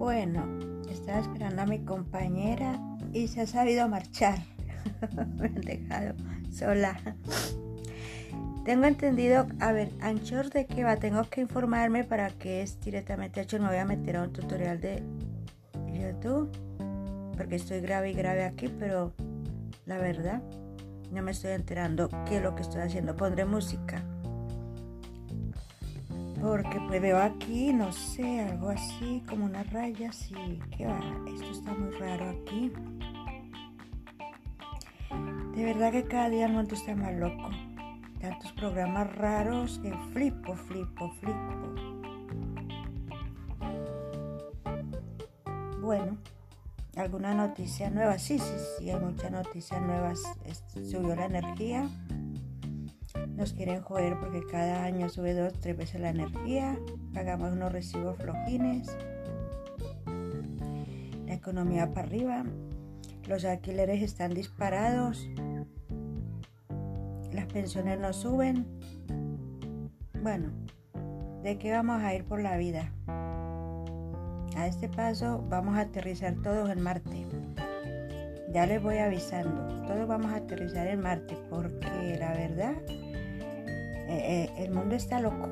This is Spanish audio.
Bueno, estaba esperando a mi compañera y se ha sabido marchar. Me han dejado sola. Tengo entendido, a ver, Anchor de qué va, tengo que informarme para que es directamente hecho. Me voy a meter a un tutorial de YouTube porque estoy grave y grave aquí, pero la verdad no me estoy enterando qué es lo que estoy haciendo. Pondré música. Porque pues veo aquí, no sé, algo así, como unas rayas y qué va, esto está muy raro aquí. De verdad que cada día el mundo está más loco. Tantos programas raros que flipo, flipo, flipo. Bueno, alguna noticia nueva. Sí, sí, sí, hay muchas noticias nuevas. Subió la energía. Nos quieren joder porque cada año sube dos, tres veces la energía. Pagamos unos recibos flojines. La economía para arriba. Los alquileres están disparados. Las pensiones no suben. Bueno, ¿de qué vamos a ir por la vida? A este paso vamos a aterrizar todos en Marte. Ya les voy avisando, todos vamos a aterrizar en Marte porque la verdad, eh, el mundo está loco.